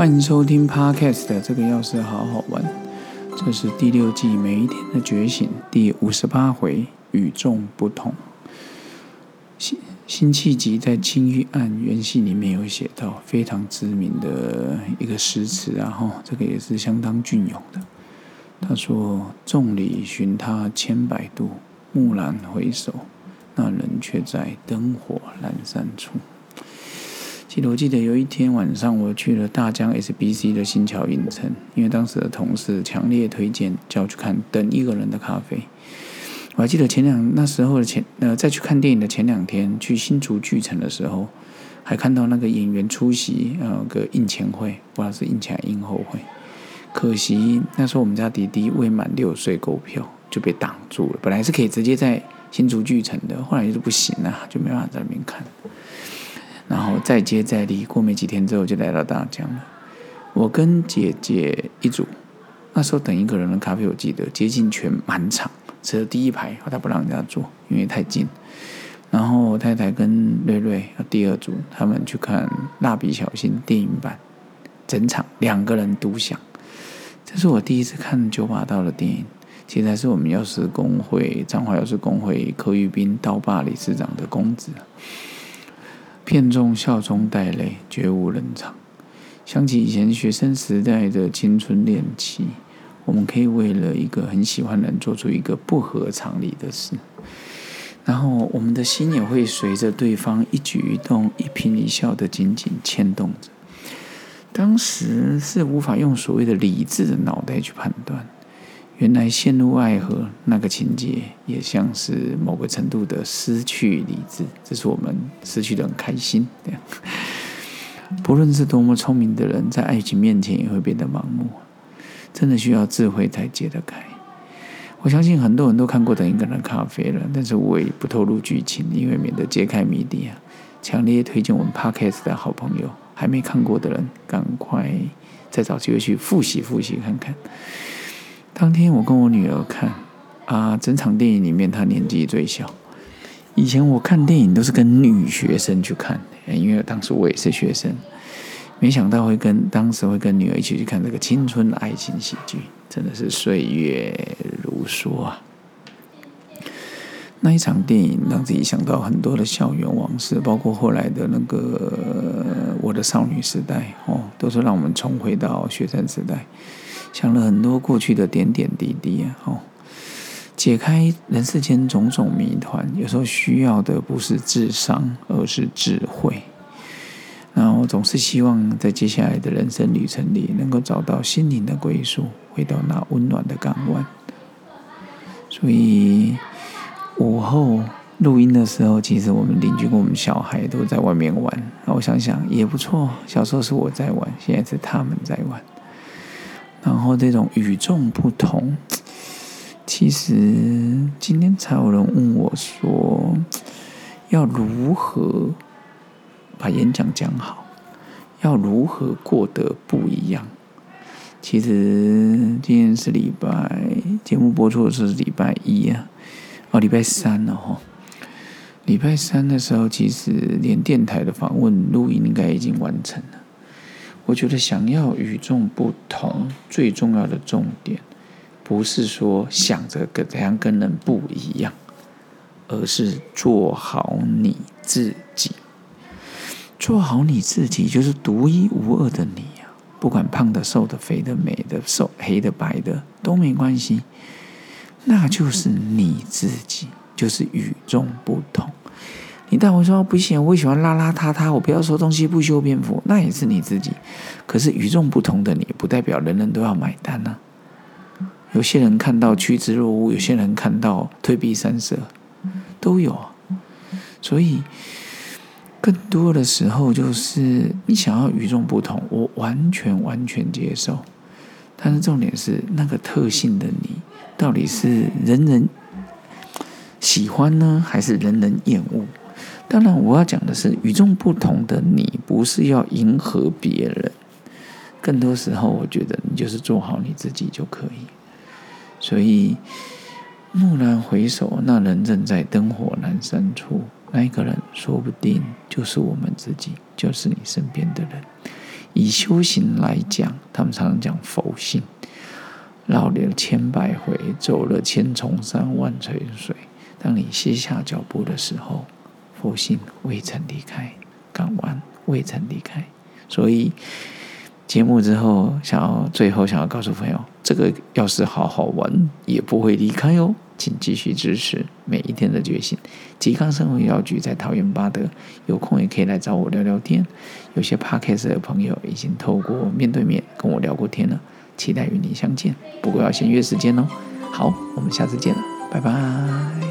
欢迎收听 Podcast 的这个钥匙好好玩，这是第六季每一天的觉醒第五十八回与众不同。辛辛弃疾在《青玉案》原戏里面有写到非常知名的一个诗词，然后这个也是相当隽永的。他说：“众里寻他千百度，蓦然回首，那人却在灯火阑珊处。”记得我记得有一天晚上，我去了大江 SBC 的新桥影城，因为当时的同事强烈推荐叫我去看《等一个人的咖啡》。我还记得前两那时候的前呃，在去看电影的前两天，去新竹巨城的时候，还看到那个演员出席呃个映前会，不知道是映前映后会。可惜那时候我们家弟弟未满六岁购票就被挡住了，本来是可以直接在新竹巨城的，后来就是不行了，就没办法在那边看。然后再接再厉，过没几天之后就来到大江了。我跟姐姐一组，那时候等一个人的咖啡，我记得接近全满场，只有第一排，他不让人家坐，因为太近。然后我太太跟瑞瑞第二组，他们去看《蜡笔小新》电影版，整场两个人独享。这是我第一次看九把刀的电影，其实还是我们药师工会彰化药师工会柯玉斌刀霸理事长的公子。片中笑中带泪，绝无人场。想起以前学生时代的青春恋情，我们可以为了一个很喜欢的人做出一个不合常理的事，然后我们的心也会随着对方一举一动、一颦一笑的紧紧牵动着。当时是无法用所谓的理智的脑袋去判断。原来陷入爱河那个情节，也像是某个程度的失去理智，这是我们失去的很开心。这样，不论是多么聪明的人，在爱情面前也会变得盲目，真的需要智慧才解得开。我相信很多人都看过《等一个人咖啡》了，但是我也不透露剧情，因为免得揭开谜底啊。强烈推荐我们 Podcast 的好朋友，还没看过的人，赶快再找机会去复习复习看看。当天我跟我女儿看啊，整场电影里面她年纪最小。以前我看电影都是跟女学生去看，因为当时我也是学生。没想到会跟当时会跟女儿一起去看这个青春爱情喜剧，真的是岁月如梭啊！那一场电影让自己想到很多的校园往事，包括后来的那个我的少女时代哦，都是让我们重回到学生时代。想了很多过去的点点滴滴啊，哦，解开人世间种种谜团，有时候需要的不是智商，而是智慧。然后总是希望在接下来的人生旅程里，能够找到心灵的归宿，回到那温暖的港湾。所以午后录音的时候，其实我们邻居跟我们小孩都在外面玩。那我想想也不错，小时候是我在玩，现在是他们在玩。然后这种与众不同，其实今天才有人问我说，要如何把演讲讲好，要如何过得不一样？其实今天是礼拜节目播出的时候是礼拜一啊，哦，礼拜三了哈。礼拜三的时候，其实连电台的访问录音应该已经完成了。我觉得想要与众不同，最重要的重点，不是说想着跟怎样跟人不一样，而是做好你自己。做好你自己，就是独一无二的你呀！不管胖的、瘦的、肥的、美的、瘦、黑的、白的都没关系，那就是你自己，就是与众不同。你但我说不行，我喜欢邋邋遢遢，我不要说东西不修边幅，那也是你自己。可是与众不同的你，不代表人人都要买单呢。有些人看到趋之若鹜，有些人看到退避三舍，都有。所以更多的时候，就是你想要与众不同，我完全完全接受。但是重点是，那个特性的你，到底是人人喜欢呢，还是人人厌恶？当然，我要讲的是与众不同的你，不是要迎合别人。更多时候，我觉得你就是做好你自己就可以。所以，蓦然回首，那人正在灯火阑珊处。那一个人，说不定就是我们自己，就是你身边的人。以修行来讲，他们常常讲佛性，绕了千百回，走了千重山万重水。当你卸下脚步的时候，佛性未曾离开，港湾未曾离开。所以节目之后，想要最后想要告诉朋友，这个要是好好玩，也不会离开哦。请继续支持每一天的觉醒。吉康生活药局在桃园八德，有空也可以来找我聊聊天。有些 podcast 的朋友已经透过面对面跟我聊过天了，期待与你相见。不过要先约时间哦。好，我们下次见了，拜拜。